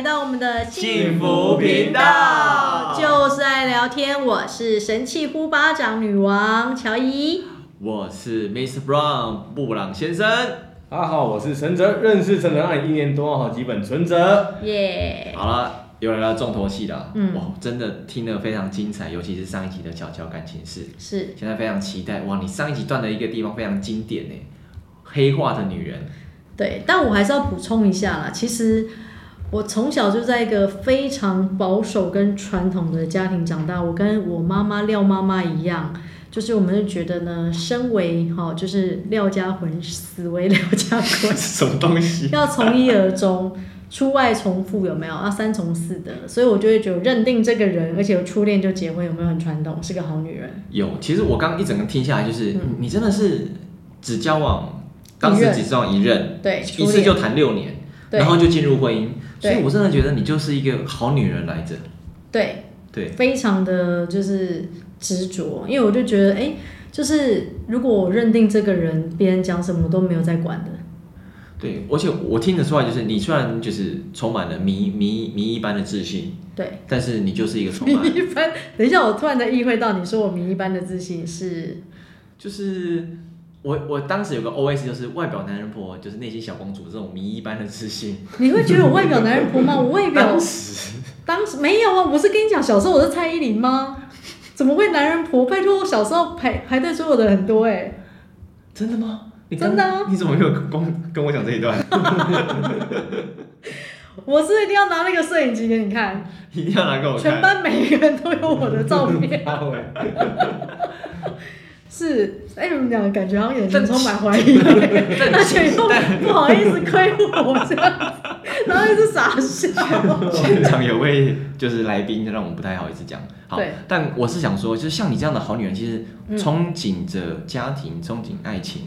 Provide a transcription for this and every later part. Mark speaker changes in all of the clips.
Speaker 1: 来到我们的
Speaker 2: 幸福频道，
Speaker 1: 就是爱聊天。我是神器呼巴掌女王乔伊，
Speaker 2: 我是 Miss Brown 布朗先生。
Speaker 3: 大家好，我是陈哲，认识陈哲爱一年多，好几本存折。
Speaker 1: 耶、
Speaker 2: yeah！好了，又来到重头戏了。
Speaker 1: 嗯，
Speaker 2: 哇，真的听得非常精彩，尤其是上一集的悄悄感情事。
Speaker 1: 是。
Speaker 2: 现在非常期待哇！你上一集断的一个地方非常经典呢，黑化的女人。
Speaker 1: 对，但我还是要补充一下啦。其实我从小就在一个非常保守跟传统的家庭长大。我跟我妈妈廖妈妈一样，就是我们就觉得呢，身为哈，就是廖家魂，死为廖家鬼，
Speaker 2: 什么东西？
Speaker 1: 要从一而终，出外从父有没有？要三从四德。所以我就会觉得认定这个人，而且有初恋就结婚，有没有很传统？是个好女人。
Speaker 2: 有，其实我刚一整个听下来，就是、嗯、你真的是只交往。当时只交往一任，
Speaker 1: 对，
Speaker 2: 一次就谈六年，然后就进入婚姻，所以我真的觉得你就是一个好女人来着。
Speaker 1: 对
Speaker 2: 对，
Speaker 1: 非常的就是执着，因为我就觉得，哎、欸，就是如果我认定这个人，别人讲什么都没有在管的。
Speaker 2: 对，而且我听得出来，就是你虽然就是充满了迷迷迷一般的自信，
Speaker 1: 对，
Speaker 2: 但是你就是一个充满
Speaker 1: 迷一般。等一下，我突然的意会到，你说我迷一般的自信是，
Speaker 2: 就是。我我当时有个 OS 就是外表男人婆，就是内心小公主这种迷一般的自信。
Speaker 1: 你会觉得我外表男人婆吗？我外表
Speaker 2: 当时
Speaker 1: 当时没有啊！我是跟你讲，小时候我是蔡依林吗？怎么会男人婆？拜托，我小时候排排队追我的很多哎、欸。
Speaker 2: 真的吗？
Speaker 1: 真的啊！
Speaker 2: 你怎么没有跟跟我讲这一段？
Speaker 1: 我是一定要拿那个摄影机给你看，
Speaker 2: 一定要拿给我看。
Speaker 1: 全班每一个人都有我的照片。是，哎、欸，你们两个感觉好像眼神充满怀疑，而且又不好意思亏我这样子，然后一直傻笑。
Speaker 2: 现场有位就是来宾，让我们不太好意思讲。好，
Speaker 1: 对，
Speaker 2: 但我是想说，就是像你这样的好女人，其实憧憬着家庭，憧憬爱情，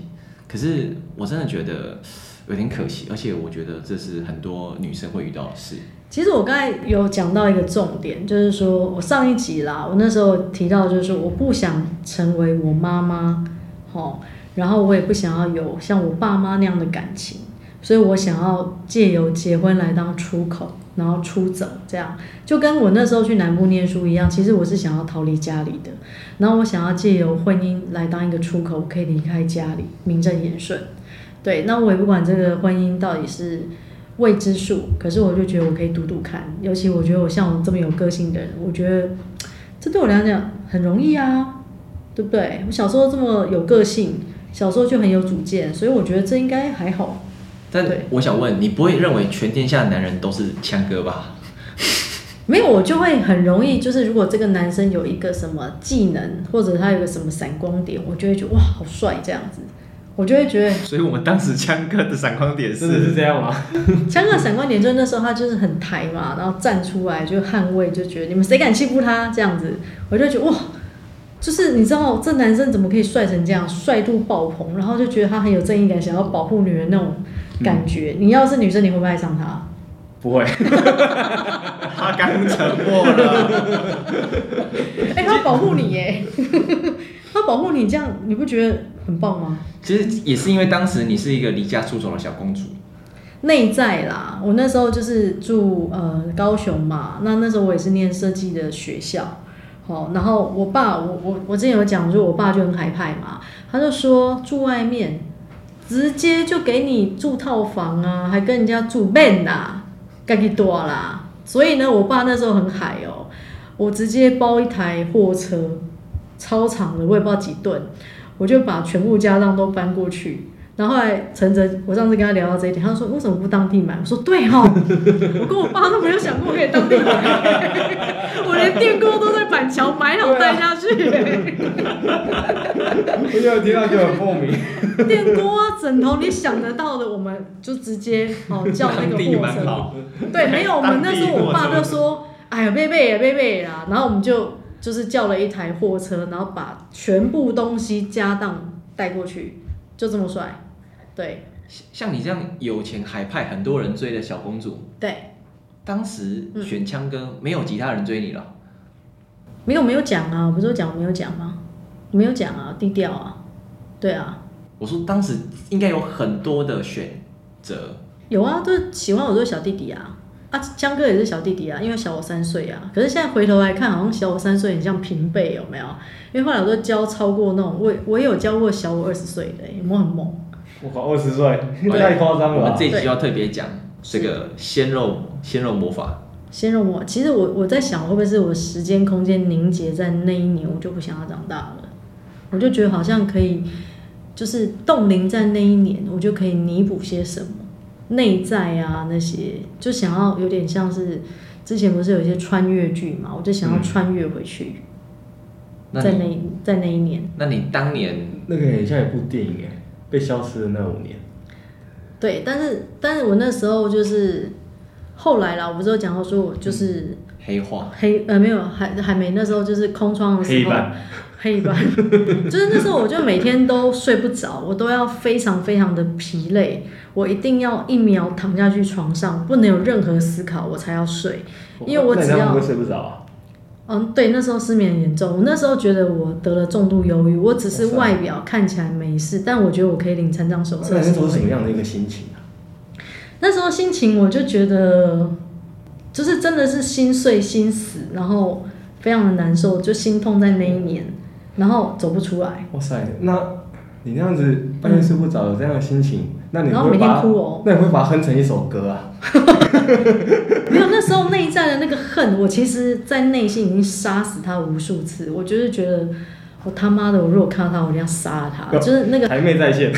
Speaker 2: 可是我真的觉得有点可惜，而且我觉得这是很多女生会遇到的事。
Speaker 1: 其实我刚才有讲到一个重点，就是说我上一集啦，我那时候提到就是说我不想成为我妈妈，齁，然后我也不想要有像我爸妈那样的感情，所以我想要借由结婚来当出口，然后出走，这样就跟我那时候去南部念书一样。其实我是想要逃离家里的，然后我想要借由婚姻来当一个出口，可以离开家里，名正言顺。对，那我也不管这个婚姻到底是。未知数，可是我就觉得我可以赌赌看，尤其我觉得我像我这么有个性的人，我觉得这对我来讲很容易啊，对不对？我小时候这么有个性，小时候就很有主见，所以我觉得这应该还好。
Speaker 2: 但我想问，你不会认为全天下的男人都是枪哥吧？
Speaker 1: 没有，我就会很容易，就是如果这个男生有一个什么技能，或者他有个什么闪光点，我就会觉得哇，好帅这样子。我就会觉得，
Speaker 2: 所以我们当时枪哥的闪光点是是这样吗？
Speaker 1: 枪哥闪光点就是那时候他就是很抬嘛，然后站出来就捍卫，就觉得你们谁敢欺负他这样子，我就觉得哇，就是你知道这男生怎么可以帅成这样，帅度爆棚，然后就觉得他很有正义感，想要保护女人那种感觉。嗯、你要是女生，你会不会爱上他？
Speaker 2: 不会，他刚沉默了。
Speaker 1: 哎、欸，他保护你耶。他保护你，这样你不觉得很棒吗？
Speaker 2: 其实也是因为当时你是一个离家出走的小公主。
Speaker 1: 内在啦，我那时候就是住呃高雄嘛，那那时候我也是念设计的学校，好，然后我爸，我我我之前有讲，就我爸就很海派嘛，他就说住外面直接就给你住套房啊，还跟人家住 man 啊，该几多啦，所以呢，我爸那时候很海哦，我直接包一台货车。超长的，我也不知道几吨，我就把全部家当都搬过去。然后后来陈哲，我上次跟他聊到这一点，他说为什么不当地买？我说对哈，我跟我爸都没有想过可以当地买，我连电锅都在板桥买好带下去。
Speaker 3: 我有听到就很莫名。
Speaker 1: 电锅、枕头，你想得到的，我们就直接哦叫那个货车。对，没有，我们那时候我爸就说，哎呀，贝贝呀，贝贝啦，然后我们就。就是叫了一台货车，然后把全部东西家当带过去，就这么帅。对，
Speaker 2: 像你这样有钱海派，很多人追的小公主。
Speaker 1: 对，
Speaker 2: 当时选枪哥，没有其他人追你了。
Speaker 1: 没有没有讲啊，我不是讲没有讲吗？没有讲啊，低调啊。对啊。
Speaker 2: 我说当时应该有很多的选择。
Speaker 1: 有啊，都喜欢我这个小弟弟啊。啊，江哥也是小弟弟啊，因为小我三岁啊。可是现在回头来看，好像小我三岁很像平辈，有没有？因为后来我都教超过那种，我我也有教过小我二十岁的，有没有很猛？
Speaker 3: 我靠，二十岁太夸张了。
Speaker 2: 我们这一集要特别讲这个鲜肉鲜肉魔法。
Speaker 1: 鲜肉魔，其实我我在想，会不会是我时间空间凝结在那一年，我就不想要长大了，我就觉得好像可以，就是冻龄在那一年，我就可以弥补些什么。内在啊，那些就想要有点像是之前不是有一些穿越剧嘛，我就想要穿越回去，嗯、在那在那一年。
Speaker 2: 那你当年
Speaker 3: 那个很像一部电影哎，被消失的那五年。
Speaker 1: 对，但是但是我那时候就是后来啦，我不是有讲到说我就是、嗯、
Speaker 2: 黑化
Speaker 1: 黑呃没有还还没那时候就是空窗的时候。黑板，就是那时候我就每天都睡不着，我都要非常非常的疲累，我一定要一秒躺下去床上，不能有任何思考，我才要睡，因为我只要。
Speaker 3: 会睡不着啊？
Speaker 1: 嗯，对，那时候失眠很严重，我那时候觉得我得了重度忧郁，我只是外表看起来没事，但我觉得我可以领残障手册。
Speaker 3: 那时候是什么样的一个心情啊？
Speaker 1: 那时候心情我就觉得，就是真的是心碎心死，然后非常的难受，就心痛在那一年。然后走不出来。
Speaker 3: 哇塞，那你那样子半夜睡不着，有这样的心情，嗯、那你会把然后每天哭哦，那你会把它哼成一首歌啊？
Speaker 1: 没有，那时候内在的那个恨，我其实，在内心已经杀死他无数次。我就是觉得。我他妈的！我如果看到他，我一定要杀了他。就是那个
Speaker 3: 台妹在线。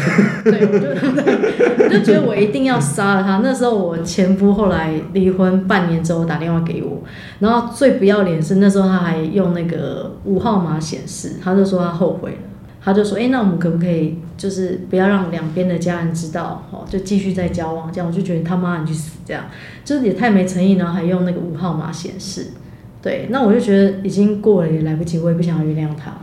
Speaker 1: 对，我就 我就觉得我一定要杀了他。那时候我前夫后来离婚半年之后打电话给我，然后最不要脸是那时候他还用那个五号码显示，他就说他后悔了，他就说：“哎、那我们可不可以就是不要让两边的家人知道，哦，就继续再交往？”这样我就觉得他妈你去死！这样就是也太没诚意，然后还用那个五号码显示。对，那我就觉得已经过了也来不及，我也不想要原谅他。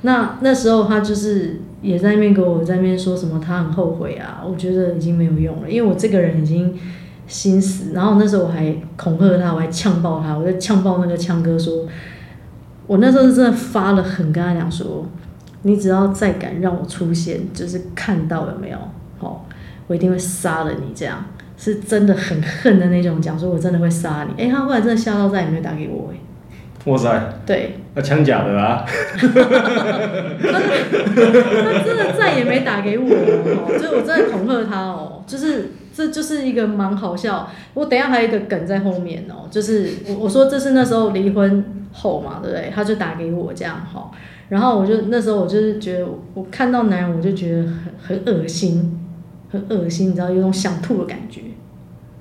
Speaker 1: 那那时候他就是也在那边给我在那边说什么他很后悔啊，我觉得已经没有用了，因为我这个人已经心死。然后那时候我还恐吓他，我还呛爆他，我就呛爆那个枪哥说，我那时候是真的发了狠，跟他讲说，你只要再敢让我出现，就是看到有没有，哦，我一定会杀了你，这样是真的很恨的那种讲说，我真的会杀你。哎，他后来真的吓到再也没有打给我，哎。
Speaker 3: 哇塞！
Speaker 1: 对，
Speaker 3: 那枪假的啊！
Speaker 1: 他真的再也没打给我哦，就我真的恐吓他哦，就是这就是一个蛮好笑。我等一下还有一个梗在后面哦，就是我我说这是那时候离婚后嘛，对不对？他就打给我这样哈，然后我就那时候我就是觉得我看到男人我就觉得很很恶心，很恶心，你知道有种想吐的感觉，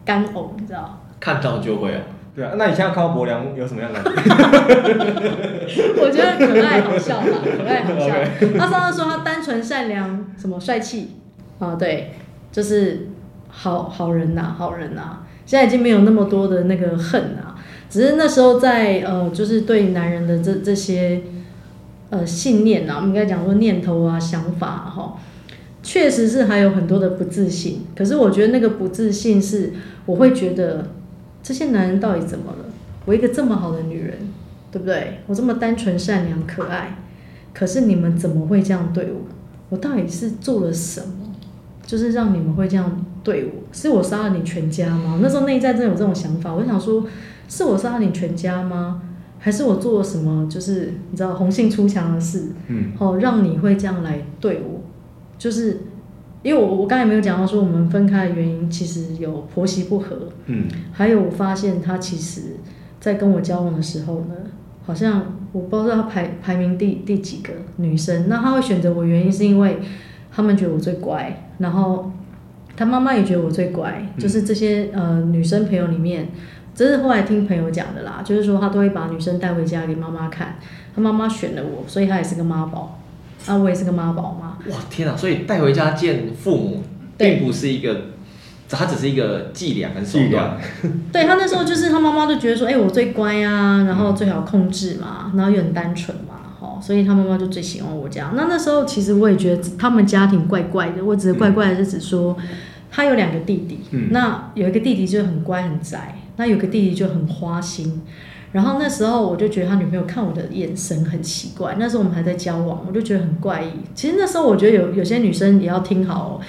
Speaker 1: 干呕，你知道？
Speaker 2: 看到就会啊。
Speaker 3: 对啊，那你现在看到伯良有什么样的感觉？
Speaker 1: 我觉得可爱好笑吧，可爱好笑。他上次说他单纯善良，什么帅气啊？对，就是好好人呐、好人呐、现在已经没有那么多的那个恨啊，只是那时候在呃，就是对男人的这这些呃信念啊，我们应该讲说念头啊、想法哈、确实是还有很多的不自信。可是我觉得那个不自信是，我会觉得。这些男人到底怎么了？我一个这么好的女人，对不对？我这么单纯、善良、可爱，可是你们怎么会这样对我？我到底是做了什么，就是让你们会这样对我？是我杀了你全家吗？那时候内在真的有这种想法，我想说，是我杀了你全家吗？还是我做了什么？就是你知道红杏出墙的事，嗯，好，让你会这样来对我，就是。因为我我刚才没有讲到说我们分开的原因，其实有婆媳不和，嗯，还有我发现他其实，在跟我交往的时候呢，好像我不知道他排排名第第几个女生，那他会选择我原因是因为他们觉得我最乖，然后他妈妈也觉得我最乖，就是这些呃女生朋友里面，这是后来听朋友讲的啦，就是说他都会把女生带回家给妈妈看，他妈妈选了我，所以他也是个妈宝。啊，我也是个妈宝嘛！
Speaker 2: 哇，天啊！所以带回家见父母，并不是一个，他只是一个伎俩跟手段。
Speaker 1: 对，他那时候就是他妈妈就觉得说，哎、欸，我最乖啊，然后最好控制嘛，然后又很单纯嘛，吼，所以他妈妈就最喜欢我这样。那那时候其实我也觉得他们家庭怪怪的，我只是怪怪的，是指说他有两个弟弟，嗯、那有一个弟弟就很乖很宅，那有个弟弟就很花心。然后那时候我就觉得他女朋友看我的眼神很奇怪。那时候我们还在交往，我就觉得很怪异。其实那时候我觉得有有些女生也要听好哦，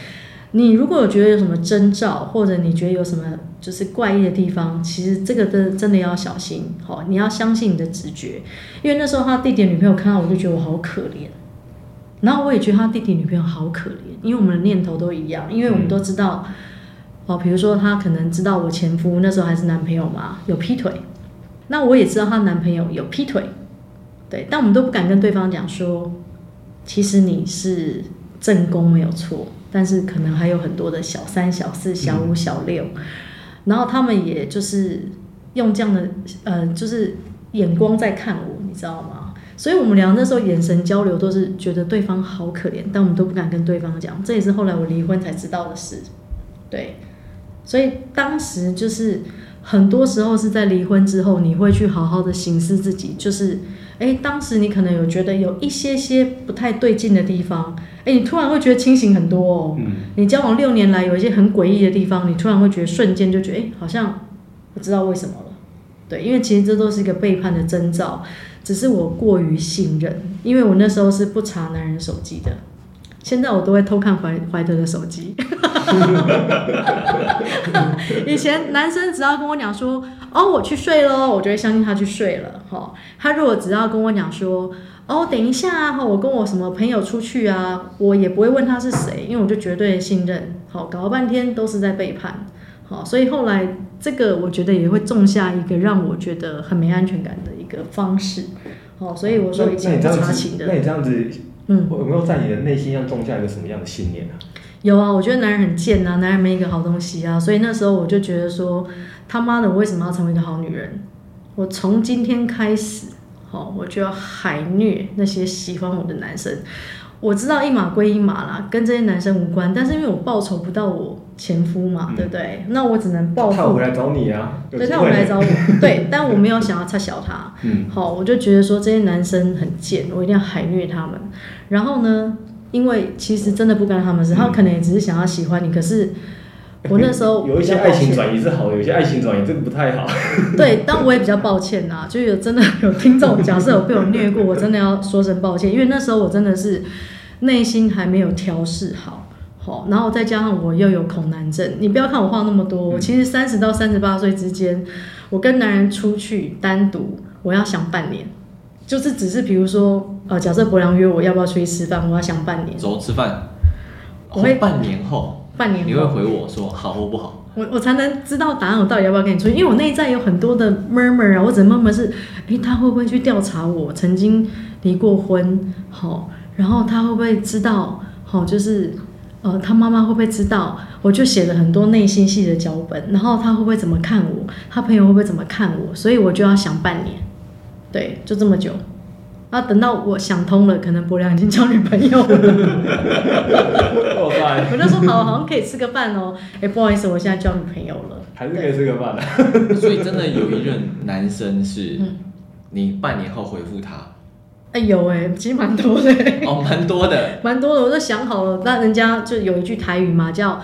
Speaker 1: 你如果有觉得有什么征兆，或者你觉得有什么就是怪异的地方，其实这个真真的要小心，好，你要相信你的直觉。因为那时候他弟弟女朋友看到我就觉得我好可怜，然后我也觉得他弟弟女朋友好可怜，因为我们的念头都一样，因为我们都知道，哦，比如说他可能知道我前夫那时候还是男朋友嘛，有劈腿，那我也知道她男朋友有劈腿，对，但我们都不敢跟对方讲说，其实你是正宫没有错。但是可能还有很多的小三、小四、小五、小六，然后他们也就是用这样的呃，就是眼光在看我，你知道吗？所以我们俩那时候眼神交流都是觉得对方好可怜，但我们都不敢跟对方讲。这也是后来我离婚才知道的事。对，所以当时就是很多时候是在离婚之后，你会去好好的审视自己，就是哎，当时你可能有觉得有一些些不太对劲的地方。哎，你突然会觉得清醒很多哦。嗯。你交往六年来有一些很诡异的地方，你突然会觉得瞬间就觉得，哎，好像不知道为什么了。对，因为其实这都是一个背叛的征兆，只是我过于信任，因为我那时候是不查男人手机的，现在我都会偷看怀怀德的手机。以前男生只要跟我讲说，哦，我去睡喽，我就会相信他去睡了。哈，他如果只要跟我讲说。哦，等一下啊，我跟我什么朋友出去啊，我也不会问他是谁，因为我就绝对信任。好，搞了半天都是在背叛，好，所以后来这个我觉得也会种下一个让我觉得很没安全感的一个方式。好，所以我说以前不查情的。
Speaker 3: 那你这样子，嗯，有没有在你的内心要种下一个什么样的信念啊？
Speaker 1: 有啊，我觉得男人很贱啊，男人没一个好东西啊，所以那时候我就觉得说，他妈的，我为什么要成为一个好女人？我从今天开始。好，我就要海虐那些喜欢我的男生。我知道一码归一码啦，跟这些男生无关。但是因为我报仇不到我前夫嘛，嗯、对不对？那我只能报复。他
Speaker 3: 回来找你啊？
Speaker 1: 对，他回来找我。对，但我没有想要插小他。嗯。好，我就觉得说这些男生很贱，我一定要海虐他们。然后呢，因为其实真的不干他们事，他可能也只是想要喜欢你，可是。我那时候
Speaker 3: 有一些爱情转移是好的，有些爱情转移这个不太好。
Speaker 1: 对，但我也比较抱歉呐，就有真的有听众假设有被我虐过，我真的要说声抱歉，因为那时候我真的是内心还没有调试好，好，然后再加上我又有恐男症。你不要看我话那么多，我其实三十到三十八岁之间，我跟男人出去单独，我要想半年，就是只是比如说呃，假设伯良约我要不要出去吃饭，我要想半年。
Speaker 2: 走吃饭，我会半年后。
Speaker 1: 半年，
Speaker 2: 你会回我说好或不好？
Speaker 1: 我我才能知道答案，我到底要不要跟你出去？因为我内在有很多的 murmur 啊，我只能 murmur 是，诶，他会不会去调查我曾经离过婚？好，然后他会不会知道？好，就是呃，他妈妈会不会知道？我就写了很多内心戏的脚本，然后他会不会怎么看我？他朋友会不会怎么看我？所以我就要想半年，对，就这么久。啊，等到我想通了，可能伯良已经交女朋友了。我就说好，好像可以吃个饭哦。哎、欸，不好意思，我现在交女朋友了。
Speaker 3: 还是可以吃个饭的。
Speaker 2: 所以真的有一任男生是，你半年后回复他。
Speaker 1: 哎、有哎、欸，其实蛮多的。
Speaker 2: 哦，蛮多的。
Speaker 1: 蛮多的，我都想好了。那人家就有一句台语嘛，叫。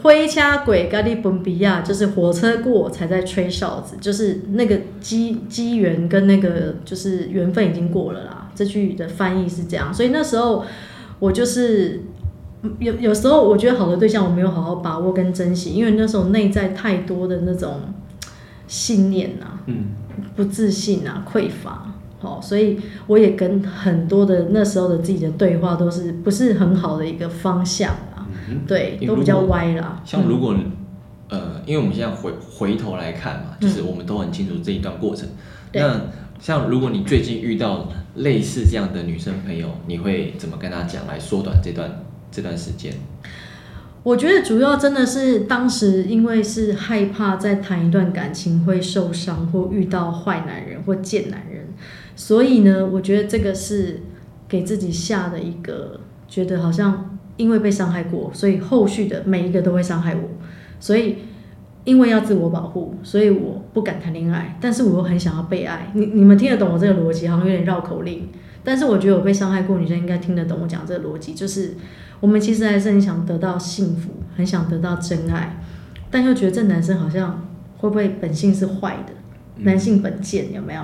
Speaker 1: 灰掐鬼咖喱本比亚，就是火车过才在吹哨子，就是那个机机缘跟那个就是缘分已经过了啦。这句的翻译是这样，所以那时候我就是有有时候我觉得好的对象我没有好好把握跟珍惜，因为那时候内在太多的那种信念啊，嗯，不自信啊，匮乏，好，所以我也跟很多的那时候的自己的对话都是不是很好的一个方向啊。对，都比较歪啦。
Speaker 2: 像如果，嗯、呃，因为我们现在回回头来看嘛，就是我们都很清楚这一段过程。嗯、那像如果你最近遇到类似这样的女生朋友，你会怎么跟她讲来缩短这段这段时间？
Speaker 1: 我觉得主要真的是当时因为是害怕再谈一段感情会受伤，或遇到坏男人或贱男人，所以呢，我觉得这个是给自己下的一个觉得好像。因为被伤害过，所以后续的每一个都会伤害我。所以，因为要自我保护，所以我不敢谈恋爱。但是我又很想要被爱。你你们听得懂我这个逻辑？好像有点绕口令。但是我觉得我被伤害过，女生应该听得懂我讲这个逻辑。就是我们其实还是很想得到幸福，很想得到真爱，但又觉得这男生好像会不会本性是坏的？男性本贱有没有？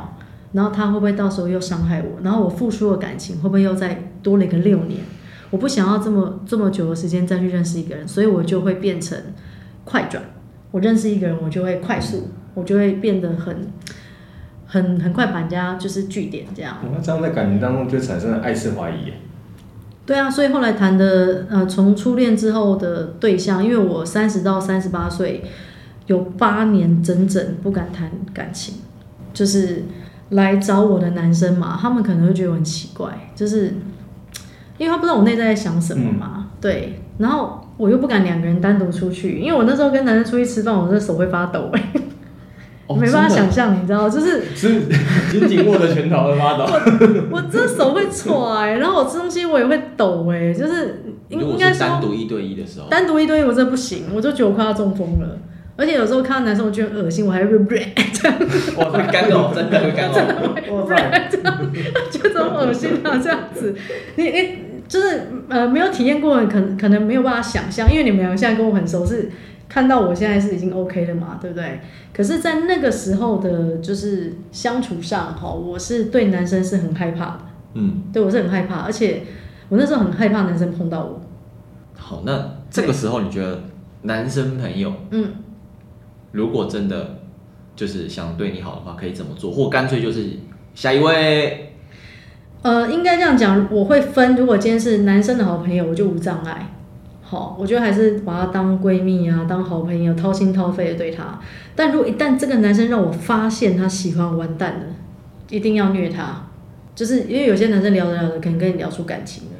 Speaker 1: 然后他会不会到时候又伤害我？然后我付出的感情会不会又再多了一个六年？我不想要这么这么久的时间再去认识一个人，所以我就会变成快转。我认识一个人，我就会快速，我就会变得很很很快把人家就是据点这样。
Speaker 3: 那这样在感情当中就产生了爱是怀疑。
Speaker 1: 对啊，所以后来谈的呃，从初恋之后的对象，因为我三十到三十八岁，有八年整整不敢谈感情，就是来找我的男生嘛，他们可能会觉得我很奇怪，就是因为他不知道我内在在想什么嘛，嗯、对，然后。我又不敢两个人单独出去，因为我那时候跟男生出去吃饭，我的手会发抖哎、欸，哦、没办法想象，你知道，就是
Speaker 3: 是 紧紧握着拳头会发抖。
Speaker 1: 我我这手会踹，然后我吃东西我也会抖哎、欸，就是应应该说单
Speaker 2: 独一对一的时候，
Speaker 1: 单独一对一我真的不行，我就觉得我快要中风了，而且有时候看到男生我觉得恶心，我还会 这样，
Speaker 2: 哇，会干 呕，真的会干呕，
Speaker 1: 哇塞，这样觉得恶心啊，这样子，你你。就是呃没有体验过的，可能可能没有办法想象，因为你们两个现在跟我很熟，是看到我现在是已经 OK 了嘛，对不对？可是，在那个时候的，就是相处上哈，我是对男生是很害怕的，
Speaker 2: 嗯，
Speaker 1: 对我是很害怕，而且我那时候很害怕男生碰到我。
Speaker 2: 好，那这个时候你觉得男生朋友，嗯，如果真的就是想对你好的话，可以怎么做？或干脆就是下一位。
Speaker 1: 呃，应该这样讲，我会分。如果今天是男生的好朋友，我就无障碍。好，我觉得还是把她当闺蜜啊，当好朋友，掏心掏肺的对她。但如果一旦这个男生让我发现他喜欢，完蛋了，一定要虐他。就是因为有些男生聊着聊着，可能跟你聊出感情了。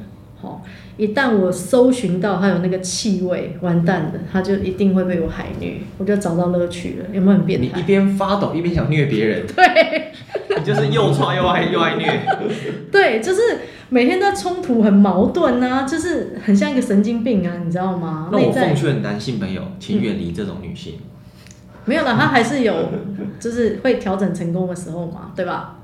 Speaker 1: 好。一旦我搜寻到他有那个气味，完蛋了，他就一定会被我海虐，我就找到乐趣了。有没有很变态？
Speaker 2: 你一边发抖一边想虐别人，
Speaker 1: 对，
Speaker 2: 你就是又创又爱又爱虐。
Speaker 1: 对，就是每天都冲突，很矛盾啊，就是很像一个神经病啊，你知道吗？
Speaker 2: 那我奉劝男性朋友，请远离这种女性。嗯、
Speaker 1: 没有了，他还是有，就是会调整成功的时候嘛，对吧？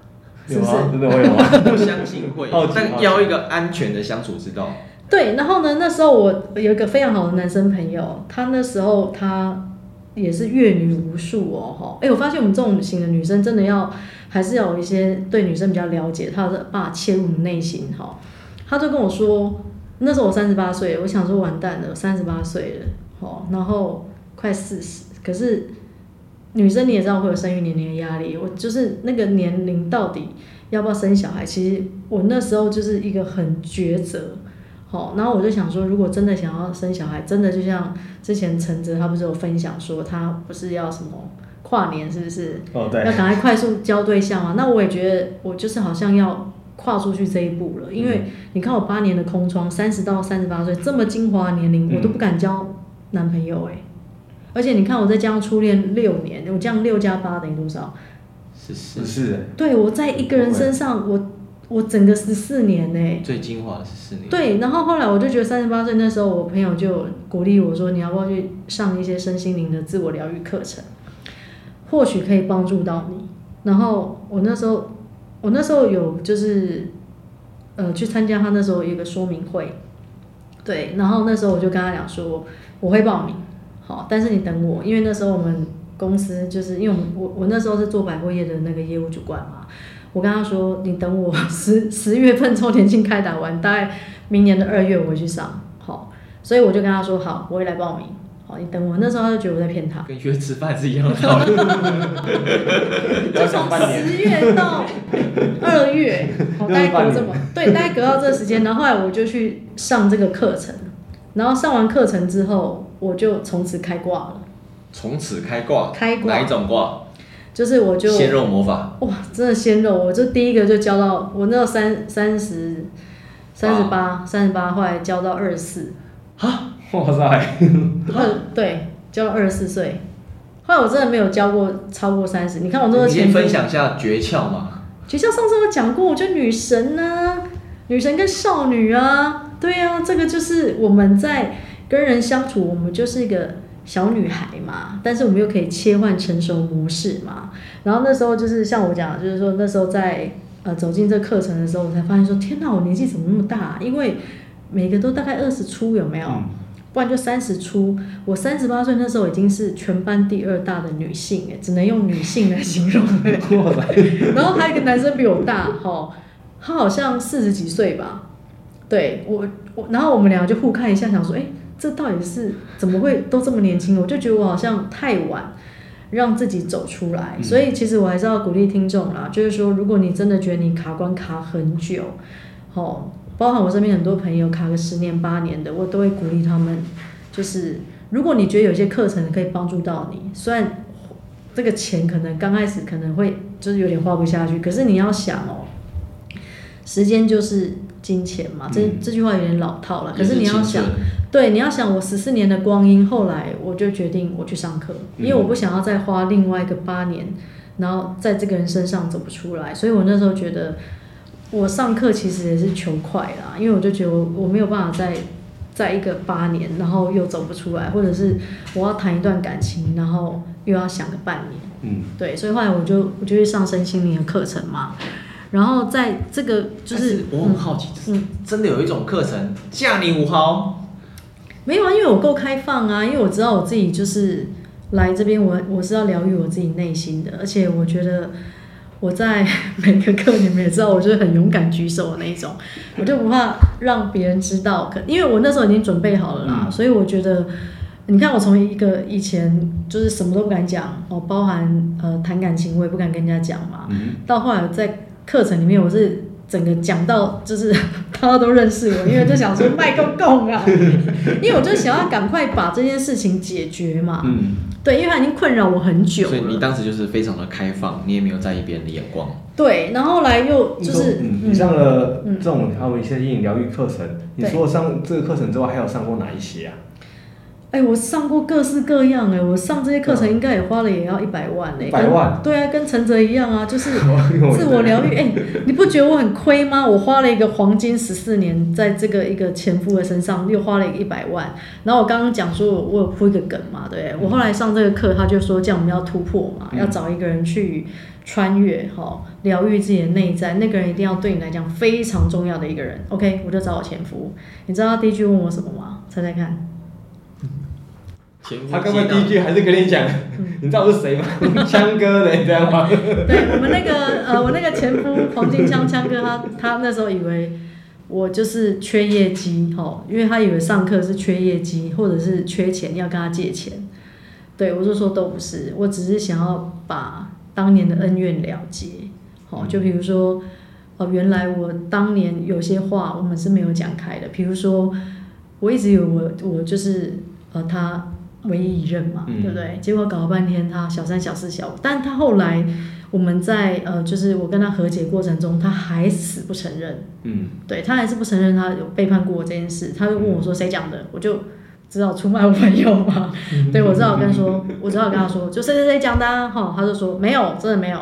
Speaker 1: 是不是？
Speaker 3: 真的会有啊？
Speaker 2: 我相信会，但要一个安全的相处之道。
Speaker 1: 对，然后呢？那时候我有一个非常好的男生朋友，他那时候他也是阅女无数哦，哈！哎，我发现我们这种型的女生真的要还是要有一些对女生比较了解，他的爸切入我们内心，哈！他就跟我说，那时候我三十八岁，我想说完蛋了，三十八岁了，哈，然后快四十，可是女生你也知道会有生育年龄的压力，我就是那个年龄到底要不要生小孩？其实我那时候就是一个很抉择。好，然后我就想说，如果真的想要生小孩，真的就像之前陈哲他不是有分享说，他不是要什么跨年，是不是？
Speaker 3: 哦，对。
Speaker 1: 要赶快快速交对象啊！那我也觉得，我就是好像要跨出去这一步了，因为你看我八年的空窗，三十到三十八岁这么精华的年龄，我都不敢交男朋友哎、欸。而且你看我在加上初恋六年，我这样六加八等于多少？
Speaker 2: 十四。是。
Speaker 1: 对，我在一个人身上我。我整个十四年呢、欸，
Speaker 2: 最精华的十四年。
Speaker 1: 对，然后后来我就觉得三十八岁那时候，我朋友就鼓励我说：“你要不要去上一些身心灵的自我疗愈课程？或许可以帮助到你。”然后我那时候，我那时候有就是，呃，去参加他那时候一个说明会。对，然后那时候我就跟他讲说，我会报名，好，但是你等我，因为那时候我们公司就是因为我我我那时候是做百货业的那个业务主管嘛。我跟他说：“你等我 十十月份周年庆开打完，大概明年的二月我会去上，好，所以我就跟他说好，我会来报名，好，你等我。那时候他就觉得我在骗他，
Speaker 2: 跟约吃饭是一样的道理。
Speaker 1: 就从十月到二月，好，大概隔这么，对，大概隔到这个时间，然后后来我就去上这个课程，然后上完课程之后，我就从此开挂了。
Speaker 2: 从此开挂，
Speaker 1: 开挂
Speaker 2: 哪一种挂？
Speaker 1: 就是我就
Speaker 2: 鲜肉魔法
Speaker 1: 哇，真的鲜肉！我就第一个就教到我那三三十三十八三十八，后来教到二十四
Speaker 3: 啊！哇塞！
Speaker 1: 二对教到二十四岁，后来我真的没有教过超过三十。你看我那个，
Speaker 2: 先分享一下诀窍嘛？
Speaker 1: 诀窍上次我讲过，我觉得女神啊，女神跟少女啊，对啊，这个就是我们在跟人相处，我们就是一个。小女孩嘛，但是我们又可以切换成熟模式嘛。然后那时候就是像我讲，就是说那时候在呃走进这课程的时候，我才发现说，天哪，我年纪怎么那么大？因为每个都大概二十出，有没有？不然就三十出。我三十八岁那时候已经是全班第二大的女性，哎，只能用女性来形容。然后还有一个男生比我大，哈，他好像四十几岁吧。对我，我然后我们两个就互看一下，想说，哎，这到底是怎么会都这么年轻？我就觉得我好像太晚让自己走出来。嗯、所以其实我还是要鼓励听众啦，就是说，如果你真的觉得你卡关卡很久，哦，包含我身边很多朋友卡个十年八年的，我都会鼓励他们，就是如果你觉得有些课程可以帮助到你，虽然这个钱可能刚开始可能会就是有点花不下去，可是你要想哦，时间就是。金钱嘛，这这句话有点老套了。嗯、可是你要想，对，你要想我十四年的光阴，后来我就决定我去上课，因为我不想要再花另外一个八年，然后在这个人身上走不出来。所以我那时候觉得，我上课其实也是求快啦，因为我就觉得我我没有办法再在一个八年，然后又走不出来，或者是我要谈一段感情，然后又要想个半年。嗯，对，所以后来我就我就去上身心灵的课程嘛。然后在这个就是，是我很好奇，嗯，
Speaker 2: 真的有一种课程价你五毫？
Speaker 1: 没有啊，因为我够开放啊，因为我知道我自己就是来这边，我我是要疗愈我自己内心的，而且我觉得我在每个课你们也知道，我就是很勇敢举手的那一种，我就不怕让别人知道，可因为我那时候已经准备好了啦，嗯、所以我觉得，你看我从一个以前就是什么都不敢讲哦，包含呃谈感情我也不敢跟人家讲嘛，嗯、到后来在。课程里面我是整个讲到，就是 大家都认识我，因为就想说卖个供啊，因为我就想要赶快把这件事情解决嘛。嗯，对，因为它已经困扰我很久了。
Speaker 2: 所以你当时就是非常的开放，你也没有在意别人的眼光。
Speaker 1: 对，然后后来又就是
Speaker 3: 你，嗯、你上了这种还有一些阴影疗愈课程，嗯、你除了上这个课程之外，还有上过哪一些啊？
Speaker 1: 哎、欸，我上过各式各样哎，我上这些课程应该也花了也要一百万哎，
Speaker 3: 百万，
Speaker 1: 对啊，跟陈哲一样啊，就是 自我疗愈。哎、欸，你不觉得我很亏吗？我花了一个黄金十四年在这个一个前夫的身上，又花了一个一百万。然后我刚刚讲说我有铺一个梗嘛，对，我后来上这个课，他就说这样我们要突破嘛，要找一个人去穿越哈，疗愈自己的内在，那个人一定要对你来讲非常重要的一个人。OK，我就找我前夫。你知道他第一句问我什么吗？猜猜看。
Speaker 3: 他刚刚第一句还是跟你讲，嗯、你知道我是谁吗？枪哥的，你知道吗？
Speaker 1: 对，我们那个呃，我那个前夫黄金枪枪哥他，他他那时候以为我就是缺业绩哦，因为他以为上课是缺业绩或者是缺钱要跟他借钱，对，我就说都不是，我只是想要把当年的恩怨了结，好，就比如说哦，原来我当年有些话我们是没有讲开的，比如说我一直以为我我就是呃他。唯一一任嘛，嗯、对不对？结果搞了半天，他小三、小四、小五，但他后来我们在呃，就是我跟他和解过程中，他还死不承认。嗯，对，他还是不承认他有背叛过我这件事。他就问我说：“谁讲的？”我就只好出卖我朋友嘛。对，我只好跟说，我只好跟他说，就谁谁谁讲的哈、啊。他就说没有，真的没有。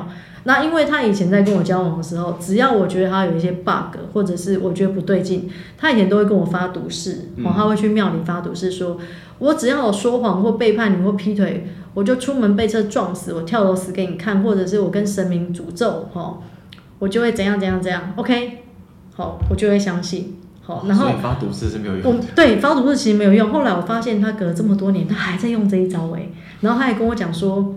Speaker 1: 那因为他以前在跟我交往的时候，只要我觉得他有一些 bug，或者是我觉得不对劲，他以前都会跟我发毒誓，哦，他会去庙里发毒誓，说我只要我说谎或背叛你或劈腿，我就出门被车撞死，我跳楼死给你看，或者是我跟神明诅咒，哈，我就会怎样怎样怎样，OK，好，我就会相信，好，然后
Speaker 2: 发毒誓是没有用的，
Speaker 1: 对，发毒誓其实没有用。后来我发现他隔了这么多年，他还在用这一招哎，然后他还跟我讲说。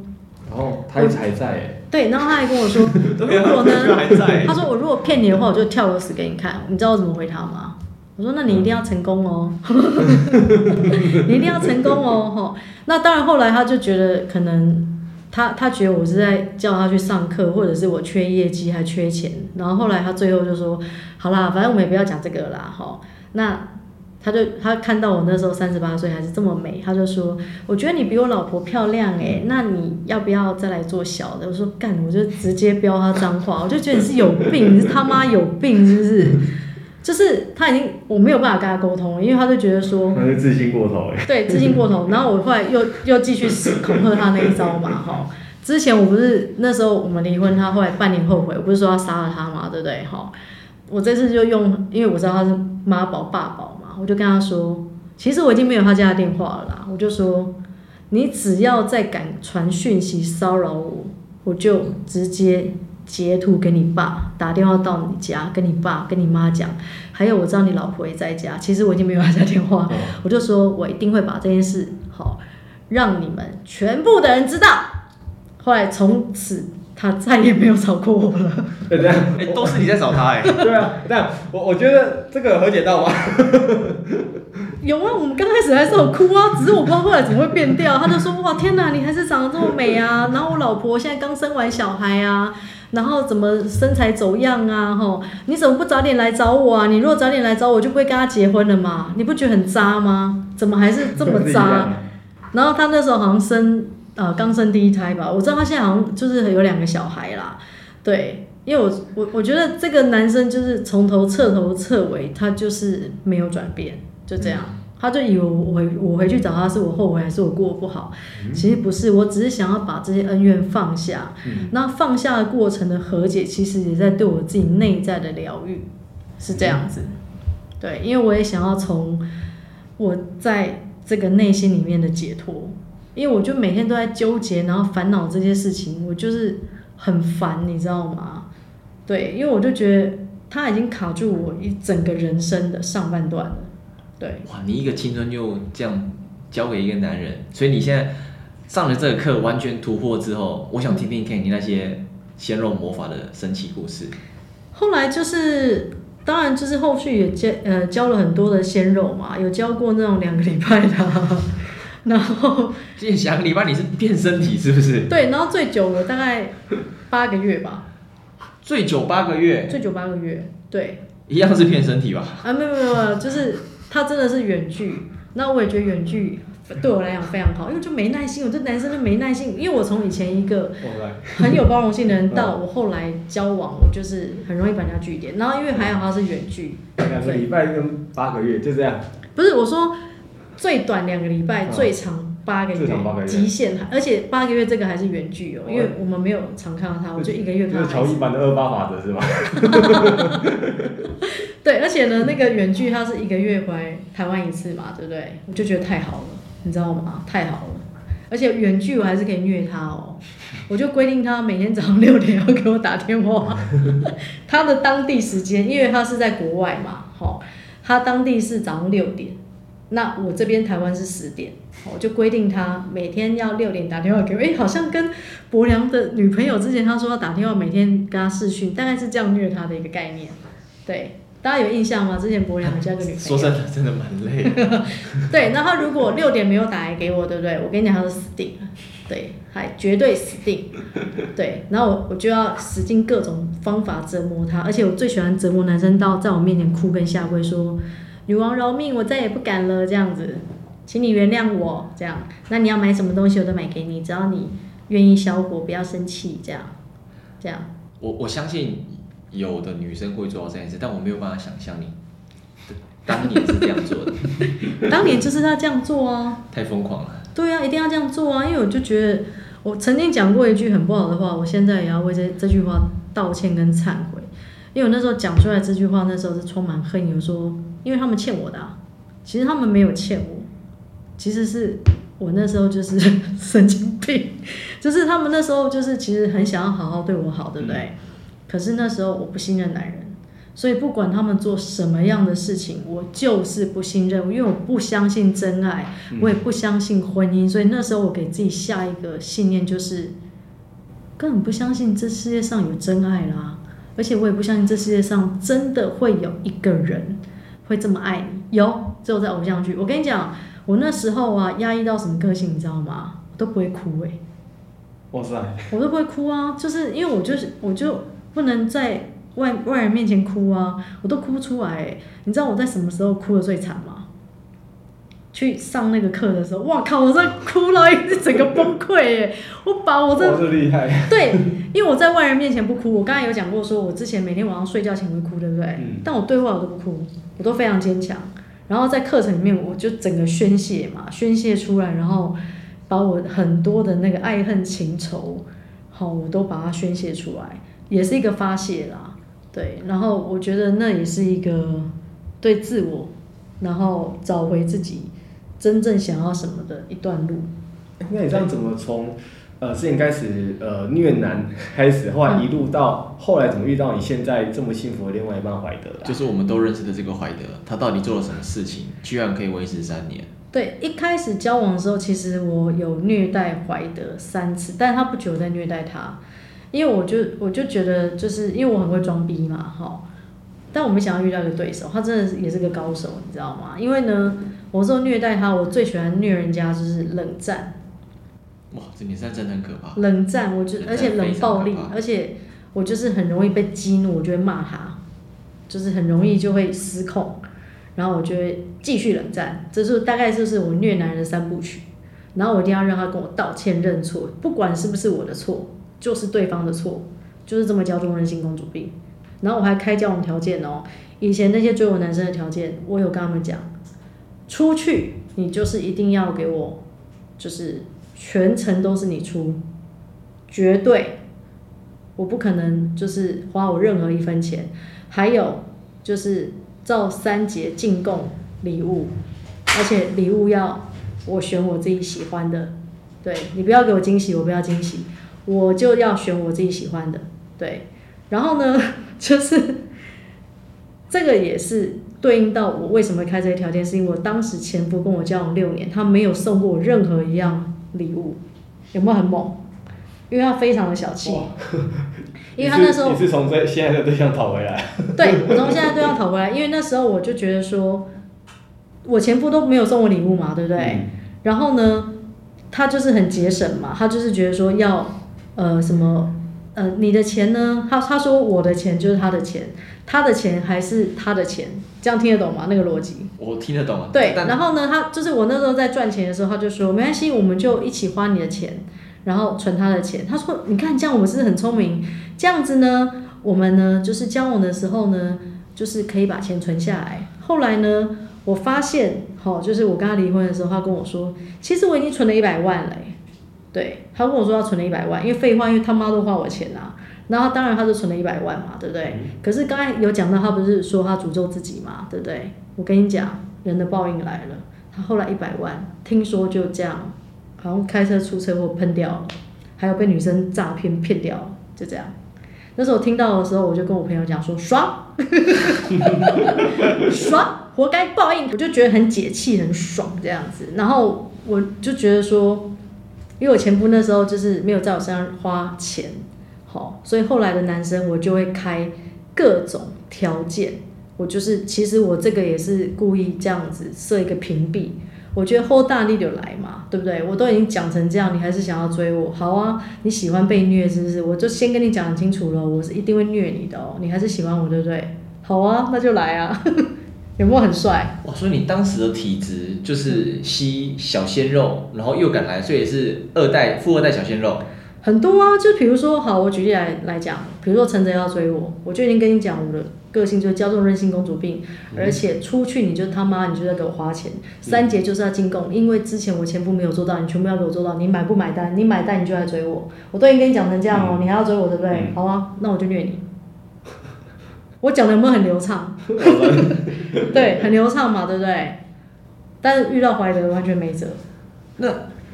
Speaker 3: 哦，他还在哎。
Speaker 1: 对，然后他还跟我说，如果呢？他说我如果骗你的话，我就跳楼死给你看。你知道我怎么回他吗？我说那你一定要成功哦，你一定要成功哦，吼。那当然，后来他就觉得可能他他觉得我是在叫他去上课，或者是我缺业绩还缺钱。然后后来他最后就说，好啦，反正我们也不要讲这个啦，吼。那。他就他看到我那时候三十八岁还是这么美，他就说：“我觉得你比我老婆漂亮诶，那你要不要再来做小的？”我说：“干！”我就直接飙他脏话，我就觉得你是有病，你是他妈有病是不是？就是他已经我没有办法跟他沟通，因为他就觉得说
Speaker 3: 他是自信过头诶。
Speaker 1: 对，自信过头。然后我后来又又继续恐吓他那一招嘛，哈。之前我不是那时候我们离婚，他后来半年后悔，我不是说要杀了他嘛，对不对？哈，我这次就用，因为我知道他是妈宝爸宝。我就跟他说，其实我已经没有他家的电话了啦。我就说，你只要再敢传讯息骚扰我，我就直接截图给你爸，打电话到你家，跟你爸、跟你妈讲。还有，我知道你老婆也在家，其实我已经没有他家电话。我就说我一定会把这件事好让你们全部的人知道。后来从此。他再也没有找过我了。
Speaker 3: 对这样，
Speaker 2: 哎，都是你在找他哎。
Speaker 3: 对啊，这样我我觉得这个和解到吗？
Speaker 1: 有啊，我们刚开始还是有哭啊，只是我不知道后来怎么会变调。他就说：“哇，天哪，你还是长得这么美啊！”然后我老婆现在刚生完小孩啊，然后怎么身材走样啊？吼，你怎么不早点来找我啊？你如果早点来找我，就不会跟他结婚了嘛？你不觉得很渣吗？怎么还是这么渣？然后他那时候好像生。呃，刚生第一胎吧，我知道他现在好像就是有两个小孩啦，对，因为我我我觉得这个男生就是从头彻头彻尾，他就是没有转变，就这样，嗯、他就以为我回我回去找他是我后悔还是我过得不好，嗯、其实不是，我只是想要把这些恩怨放下，嗯、那放下的过程的和解，其实也在对我自己内在的疗愈，是这样子，嗯、对，因为我也想要从我在这个内心里面的解脱。因为我就每天都在纠结，然后烦恼这些事情，我就是很烦，你知道吗？对，因为我就觉得他已经卡住我一整个人生的上半段了。对，
Speaker 2: 哇，你一个青春就这样交给一个男人，所以你现在上了这个课，完全突破之后，我想听听看你那些鲜肉魔法的神奇故事。
Speaker 1: 后来就是，当然就是后续也教呃教了很多的鲜肉嘛，有教过那种两个礼拜的。然后，
Speaker 2: 这下个礼拜你是变身体是不是？
Speaker 1: 对，然后最久了大概八个月吧。
Speaker 2: 最久八个月。
Speaker 1: 最久八个月，对。
Speaker 2: 一样是变身体吧？
Speaker 1: 啊，没有没有没有，就是他真的是远距，那我也觉得远距对我来讲非常好，因为就没耐心，我这男生就没耐心，因为我从以前一个很有包容性的人，到我后来交往，我就是很容易把人家句点，然后因为还好他是远距，
Speaker 3: 两个礼拜跟八个月就这样。
Speaker 1: 不是我说。最短两个礼拜，最长八个月，极限，而且八个月这个还是远距哦，因为我们没有常看到他，我就一个月看。
Speaker 3: 就是乔一般的二八法则是吧？
Speaker 1: 对，而且呢，那个远距他是一个月回台湾一次嘛，对不对？我就觉得太好了，你知道吗？太好了，而且远距我还是可以虐他哦，我就规定他每天早上六点要给我打电话，他的当地时间，因为他是在国外嘛，好，他当地是早上六点。那我这边台湾是十点，我就规定他每天要六点打电话给我。哎、欸，好像跟伯良的女朋友之前他说要打电话，每天跟他视讯，大概是这样虐他的一个概念。对，大家有印象吗？之前伯良交个女朋友。
Speaker 2: 说真的，真的蛮累的。
Speaker 1: 对，然后如果六点没有打来给我，对不对？我跟你讲，他是死定了。对，还绝对死定。对，然后我我就要使尽各种方法折磨他，而且我最喜欢折磨男生到在我面前哭跟下跪说。女王饶命，我再也不敢了。这样子，请你原谅我。这样，那你要买什么东西，我都买给你，只要你愿意消火，不要生气。这样，这样。
Speaker 2: 我我相信有的女生会做到这件事，但我没有办法想象你当年是这样做的。
Speaker 1: 当年就是要这样做啊。
Speaker 2: 太疯狂了。
Speaker 1: 对啊，一定要这样做啊！因为我就觉得，我曾经讲过一句很不好的话，我现在也要为这这句话道歉跟忏悔。因为我那时候讲出来这句话，那时候是充满恨意，我说。因为他们欠我的啊，其实他们没有欠我，其实是我那时候就是 神经病，就是他们那时候就是其实很想要好好对我好，对不对？可是那时候我不信任男人，所以不管他们做什么样的事情，我就是不信任，因为我不相信真爱，我也不相信婚姻，所以那时候我给自己下一个信念就是，根本不相信这世界上有真爱啦，而且我也不相信这世界上真的会有一个人。会这么爱你？有，只有在偶像剧。我跟你讲，我那时候啊，压抑到什么个性，你知道吗？我都不会哭哎、欸。
Speaker 3: 哇塞！
Speaker 1: 我都不会哭啊，就是因为我就是我就不能在外外人面前哭啊，我都哭不出来、欸。你知道我在什么时候哭的最惨吗？去上那个课的时候，哇靠！我在哭了，一整个崩溃耶！我把我这
Speaker 3: 厉害。
Speaker 1: 对，因为我在外人面前不哭。我刚才有讲过，说我之前每天晚上睡觉前会哭，对不对？嗯。但我对话我都不哭，我都非常坚强。然后在课程里面，我就整个宣泄嘛，宣泄出来，然后把我很多的那个爱恨情仇，好，我都把它宣泄出来，也是一个发泄啦。对，然后我觉得那也是一个对自我，然后找回自己。真正想要什么的一段路。
Speaker 3: 那你这样怎么从呃之前开始呃虐男开始，后来一路到后来怎么遇到你现在这么幸福的另外一半怀德？
Speaker 2: 就是我们都认识的这个怀德，他到底做了什么事情，居然可以维持三年？
Speaker 1: 对，一开始交往的时候，其实我有虐待怀德三次，但他不久在虐待他，因为我就我就觉得，就是因为我很会装逼嘛，哈。但我没想到遇到一个对手，他真的也是个高手，你知道吗？因为呢，我说虐待他，我最喜欢虐人家就是冷战。
Speaker 2: 哇，这女生真的很可怕。
Speaker 1: 冷战，我就而且冷暴力，而且我就是很容易被激怒，我就会骂他，就是很容易就会失控，然后我就会继续冷战。这是大概就是我虐男人的三部曲。然后我一定要让他跟我道歉认错，不管是不是我的错，就是对方的错，就是这么骄纵任性公主病。然后我还开交往条件哦，以前那些追我男生的条件，我有跟他们讲，出去你就是一定要给我，就是全程都是你出，绝对，我不可能就是花我任何一分钱。还有就是照三节进贡礼物，而且礼物要。我选我自己喜欢的，对，你不要给我惊喜，我不要惊喜，我就要选我自己喜欢的，对。然后呢，就是这个也是对应到我为什么开这个条件，是因为我当时前夫跟我交往六年，他没有送过我任何一样礼物，有没有很猛？因为他非常的小气，因为他那时候
Speaker 3: 你是从这现在的对象讨回来，
Speaker 1: 对，我从现在对象讨回来，因为那时候我就觉得说。我前夫都没有送我礼物嘛，对不对？嗯、然后呢，他就是很节省嘛，他就是觉得说要呃什么呃你的钱呢？他他说我的钱就是他的钱，他的钱还是他的钱，这样听得懂吗？那个逻辑？
Speaker 2: 我听得懂啊。
Speaker 1: 对，然后呢，他就是我那时候在赚钱的时候，他就说没关系，我们就一起花你的钱，然后存他的钱。他说你看这样我们是很聪明，这样子呢，我们呢就是交往的时候呢，就是可以把钱存下来。后来呢？我发现，好，就是我跟他离婚的时候，他跟我说，其实我已经存了一百万了。对，他跟我说他存了一百万，因为废话，因为他妈都花我钱啊。然后当然他就存了一百万嘛，对不对？可是刚才有讲到，他不是说他诅咒自己嘛，对不对？我跟你讲，人的报应来了。他后来一百万，听说就这样，好像开车出车祸喷掉了，还有被女生诈骗骗掉了，就这样。那时候我听到的时候，我就跟我朋友讲说，爽，爽。活该报应，我就觉得很解气，很爽这样子。然后我就觉得说，因为我前夫那时候就是没有在我身上花钱，好，所以后来的男生我就会开各种条件。我就是其实我这个也是故意这样子设一个屏蔽。我觉得后大力就来嘛，对不对？我都已经讲成这样，你还是想要追我？好啊，你喜欢被虐是不是？我就先跟你讲清楚了，我是一定会虐你的哦。你还是喜欢我，对不对？好啊，那就来啊。有没有很帅？
Speaker 2: 哇，所以你当时的体质就是吸小鲜肉，然后又敢来，所以是二代、富二代小鲜肉。
Speaker 1: 很多啊，就比如说，好，我举例来来讲，比如说陈泽要追我，我就已经跟你讲，我的个性就是骄纵任性公主病，嗯、而且出去你就他妈，你就在给我花钱，嗯、三节就是要进贡，因为之前我前夫没有做到，你全部要给我做到，你买不买单？你买单你就来追我，我都已经跟你讲成这样哦，嗯、你还要追我对不对？嗯、好啊，那我就虐你。我讲的有没有很流畅？对，很流畅嘛，对不对？但是遇到怀德完全没辙。
Speaker 2: 那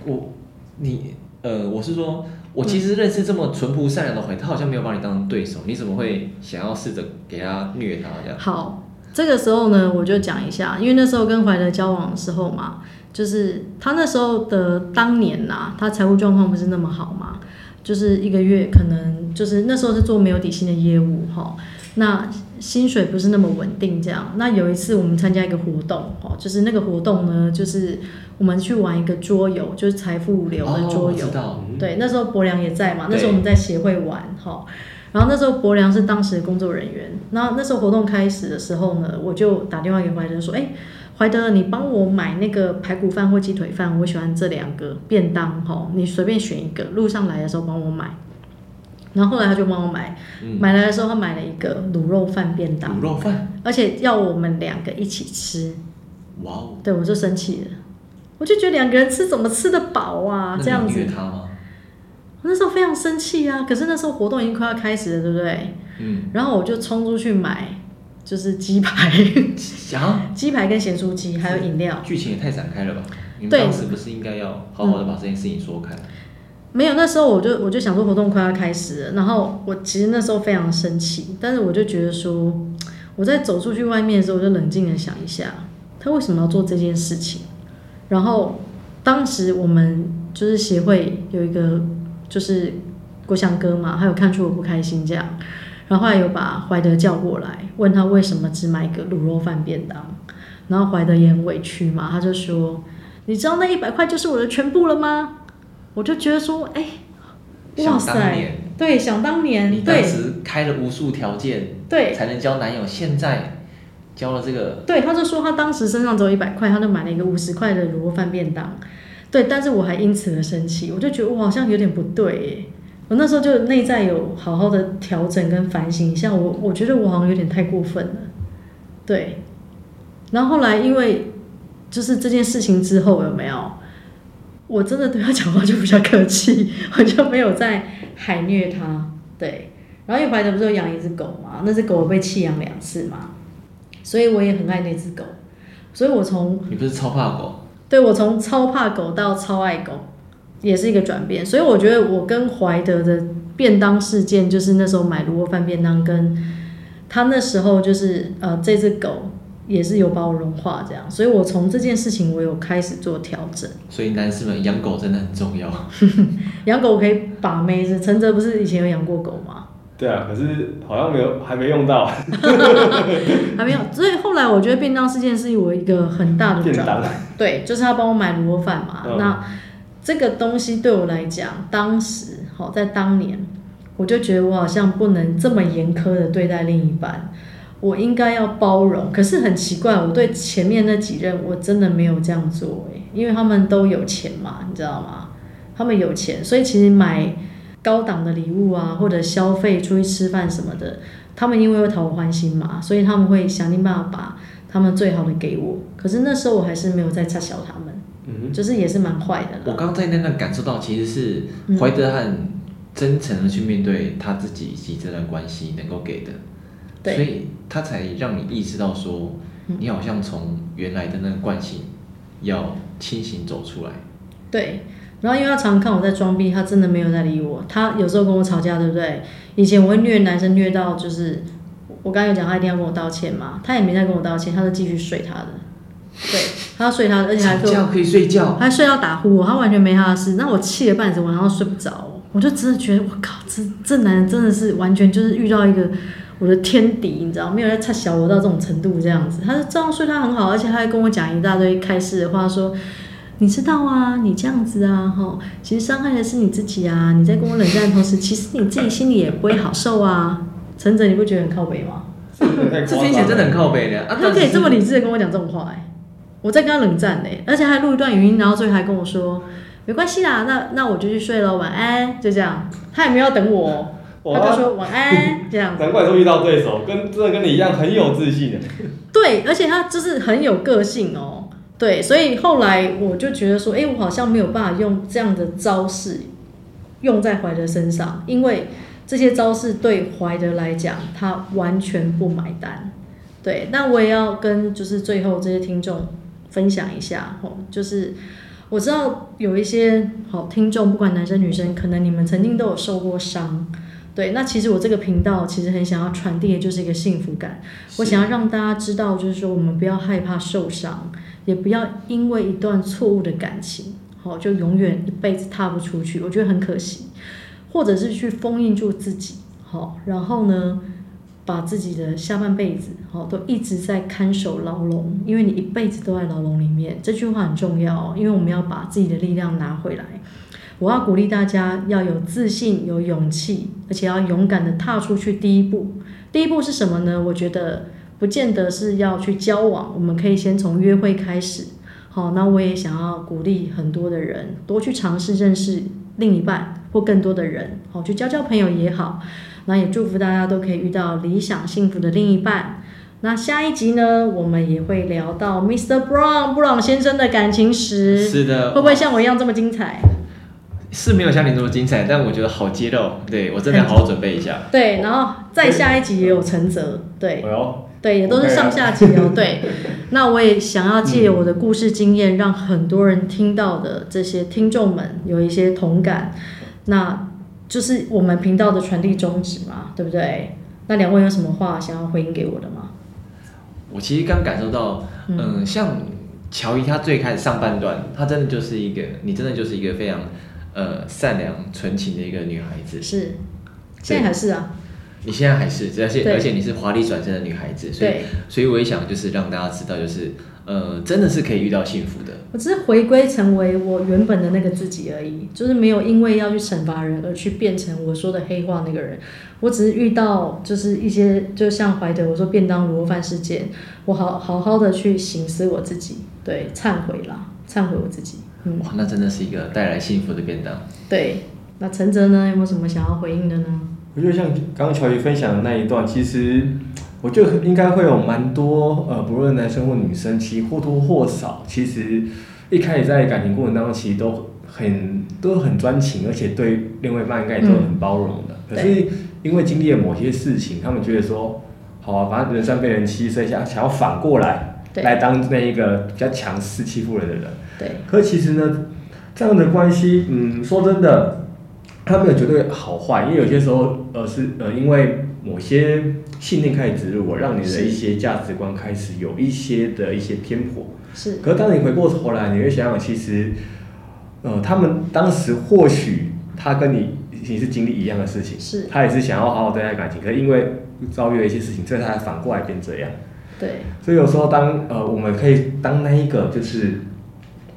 Speaker 2: 我你呃，我是说，我其实认识这么淳朴善良的怀德，他好像没有把你当成对手，你怎么会想要试着给他虐他这样？
Speaker 1: 好，这个时候呢，我就讲一下，因为那时候跟怀德交往的时候嘛，就是他那时候的当年呐、啊，他财务状况不是那么好嘛，就是一个月可能就是那时候是做没有底薪的业务哈。那薪水不是那么稳定，这样。那有一次我们参加一个活动，哦，就是那个活动呢，就是我们去玩一个桌游，就是财富流的桌游。哦嗯、对，那时候伯良也在嘛，那时候我们在协会玩，哈。然后那时候伯良是当时的工作人员。那那时候活动开始的时候呢，我就打电话给怀德说：“哎，怀德，你帮我买那个排骨饭或鸡腿饭，我喜欢这两个便当，哈，你随便选一个，路上来的时候帮我买。”然后后来他就帮我买，嗯、买来的时候他买了一个卤肉饭便当，
Speaker 2: 卤肉饭，
Speaker 1: 而且要我们两个一起吃。
Speaker 2: 哇哦！
Speaker 1: 对，我就生气了，我就觉得两个人吃怎么吃得饱啊？这样子。
Speaker 2: 他吗？
Speaker 1: 我那时候非常生气啊！可是那时候活动已经快要开始了，对不对？嗯。然后我就冲出去买，就是鸡排，
Speaker 2: 啊、
Speaker 1: 鸡排跟咸酥鸡，还有饮料。
Speaker 2: 剧情也太展开了吧？你们当时不是应该要好好的把这件事情说开？嗯
Speaker 1: 没有，那时候我就我就想说活动快要开始了，然后我其实那时候非常生气，但是我就觉得说，我在走出去外面的时候，我就冷静的想一下，他为什么要做这件事情？然后当时我们就是协会有一个就是国祥哥嘛，他有看出我不开心这样，然后有把怀德叫过来，问他为什么只买个卤肉饭便当，然后怀德也很委屈嘛，他就说，你知道那一百块就是我的全部了吗？我就觉得说，哎，哇塞，对，想当年，
Speaker 2: 你当时开了无数条件，
Speaker 1: 对，
Speaker 2: 才能交男友，现在交了这个，
Speaker 1: 对，他就说他当时身上只有一百块，他就买了一个五十块的卤肉饭便当。对，但是我还因此而生气，我就觉得我好像有点不对，我那时候就内在有好好的调整跟反省一下，我我觉得我好像有点太过分了，对。然后后来因为就是这件事情之后有没有，我真的对他讲话就比较客气，我就没有在海虐他，对。然后因为怀德不是有养一只狗嘛，那只狗被弃养两次嘛，所以我也很爱那只狗，所以我从
Speaker 2: 你不是超怕狗？
Speaker 1: 对，我从超怕狗到超爱狗，也是一个转变。所以我觉得我跟怀德的便当事件，就是那时候买卤肉饭便当，跟他那时候就是呃这只狗也是有把我融化这样。所以我从这件事情我有开始做调整。
Speaker 2: 所以男士们养狗真的很重要。
Speaker 1: 养狗可以把妹子，陈泽不是以前有养过狗吗？
Speaker 3: 对啊，可是好像没有，还没用到，
Speaker 1: 还没有。所以后来我觉得便当事件是我一个很大的转变。对，就是他帮我买卤肉饭嘛。嗯、那这个东西对我来讲，当时好在当年，我就觉得我好像不能这么严苛的对待另一半，我应该要包容。可是很奇怪，我对前面那几任我真的没有这样做，因为他们都有钱嘛，你知道吗？他们有钱，所以其实买。高档的礼物啊，或者消费出去吃饭什么的，他们因为会讨我欢心嘛，所以他们会想尽办法把他们最好的给我。可是那时候我还是没有在插小他们，嗯，就是也是蛮坏的。
Speaker 2: 我刚在那段感受到，其实是怀德很真诚的去面对他自己以及这段关系能够给的，对，所以他才让你意识到说，你好像从原来的那个惯性要清醒走出来，
Speaker 1: 对。然后因为他常常看我在装逼，他真的没有在理我。他有时候跟我吵架，对不对？以前我会虐男生虐到就是，我刚才有讲他一定要跟我道歉嘛，他也没再跟我道歉，他就继续睡他的。对，他要睡他的，而且还可以，
Speaker 2: 可以睡觉，
Speaker 1: 还睡到打呼我，他完全没他的事。那我气了半死，晚上睡不着，我就真的觉得我靠，这这男人真的是完全就是遇到一个我的天敌，你知道，没有在差小我到这种程度这样子。他是这样睡他很好，而且他还跟我讲一大堆开示的话，说。你知道啊，你这样子啊，哈，其实伤害的是你自己啊。你在跟我冷战的同时，其实你自己心里也不会好受啊。陈哲，你不觉得很靠北吗？
Speaker 2: 这听起来真的很靠北的。啊、
Speaker 1: 他可以这么理智的跟我讲这种话，哎，我在跟他冷战呢，而且还录一段语音，然后最后还跟我说，没关系啦，那那我就去睡了，晚安，就这样。他也没有等我，他就说 晚安，这样。
Speaker 3: 难怪都遇到对手，跟真的跟你一样很有自信的。
Speaker 1: 对，而且他就是很有个性哦。对，所以后来我就觉得说，哎，我好像没有办法用这样的招式用在怀德身上，因为这些招式对怀德来讲，他完全不买单。对，那我也要跟就是最后这些听众分享一下，哦，就是我知道有一些好听众，不管男生女生，可能你们曾经都有受过伤。对，那其实我这个频道其实很想要传递的就是一个幸福感，我想要让大家知道，就是说我们不要害怕受伤。也不要因为一段错误的感情，好，就永远一辈子踏不出去，我觉得很可惜。或者是去封印住自己，好，然后呢，把自己的下半辈子，好，都一直在看守牢笼，因为你一辈子都在牢笼里面。这句话很重要，因为我们要把自己的力量拿回来。我要鼓励大家要有自信、有勇气，而且要勇敢的踏出去第一步。第一步是什么呢？我觉得。不见得是要去交往，我们可以先从约会开始。好，那我也想要鼓励很多的人多去尝试认识另一半或更多的人，好，去交交朋友也好。那也祝福大家都可以遇到理想幸福的另一半。那下一集呢，我们也会聊到 Mr. Brown 布朗先生的感情史。
Speaker 2: 是的，
Speaker 1: 会不会像我一样这么精彩？
Speaker 2: 是没有像你这么精彩，但我觉得好揭露。对，我真的要好好准备一下。
Speaker 1: 对，然后再下一集也有陈泽。对。
Speaker 3: 哎
Speaker 1: 对，也都是上下集哦。对，那我也想要借我的故事经验，让很多人听到的这些听众们有一些同感。那就是我们频道的传递宗旨嘛，对不对？那两位有什么话想要回应给我的吗？
Speaker 2: 我其实刚感受到，嗯，嗯像乔伊他最开始上半段，他真的就是一个，你真的就是一个非常呃善良纯情的一个女孩子。
Speaker 1: 是，现在还是啊。
Speaker 2: 你现在还是，而且而且你是华丽转身的女孩子，所以所以我也想就是让大家知道，就是呃，真的是可以遇到幸福的。
Speaker 1: 我只是回归成为我原本的那个自己而已，就是没有因为要去惩罚人而去变成我说的黑话那个人。我只是遇到就是一些，就像怀德我说便当卤肉饭事件，我好好好的去醒思我自己，对，忏悔啦，忏悔我自己。嗯，
Speaker 2: 哇，那真的是一个带来幸福的便当。
Speaker 1: 对，那陈哲呢，有没有什么想要回应的呢？
Speaker 3: 我觉得像刚刚乔伊分享的那一段，其实我觉得应该会有蛮多呃，不论男生或女生，其实或多或少，其实一开始在感情过程当中，其实都很都很专情，而且对另外一半应该都很包容的。嗯、可是因为经历了某些事情，他们觉得说，好啊，反正人生被人欺，所以想想要反过来来当那一个比较强势欺负人的人。
Speaker 1: 对。
Speaker 3: 可其实呢，这样的关系，嗯，说真的。他没有绝对好坏，因为有些时候，呃，是呃，因为某些信念开始植入我，让你的一些价值观开始有一些的一些偏颇。
Speaker 1: 是。
Speaker 3: 可是当你回过头来，你会想想，其实，呃，他们当时或许他跟你你是经历一样的事情，
Speaker 1: 是。
Speaker 3: 他也是想要好好对待感情，可是因为遭遇了一些事情，所以他才反过来变这样。
Speaker 1: 对。
Speaker 3: 所以有时候当呃，我们可以当那一个就是。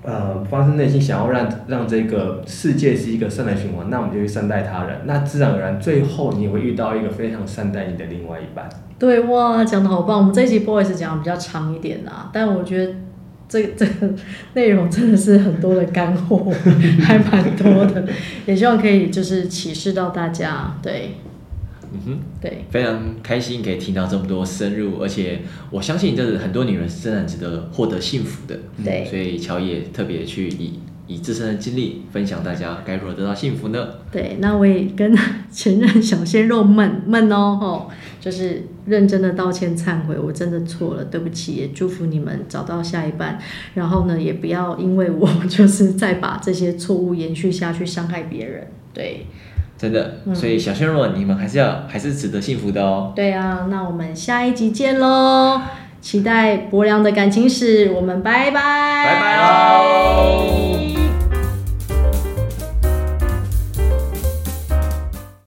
Speaker 3: 呃，发自内心想要让让这个世界是一个善的循环，那我们就去善待他人，那自然而然最后你也会遇到一个非常善待你的另外一半。
Speaker 1: 对哇，讲的好棒！我们这一集 boys 讲的比较长一点啊，但我觉得这这个内容真的是很多的干货，还蛮多的，也希望可以就是启示到大家，对。
Speaker 2: 嗯哼，
Speaker 1: 对，
Speaker 2: 非常开心可以听到这么多深入，而且我相信，这是很多女人是真的很值得获得幸福的。
Speaker 1: 对，
Speaker 2: 所以乔也特别去以以自身的经历分享大家该如何得到幸福呢？
Speaker 1: 对，那我也跟前任小鲜肉们们哦吼，就是认真的道歉忏悔，我真的错了，对不起，也祝福你们找到下一半。然后呢，也不要因为我 就是再把这些错误延续下去，伤害别人。对。
Speaker 2: 真的，所以小鲜肉，你们还是要还是值得幸福的哦。
Speaker 1: 对啊，那我们下一集见喽！期待柏良的感情史，我们拜拜，
Speaker 2: 拜拜喽。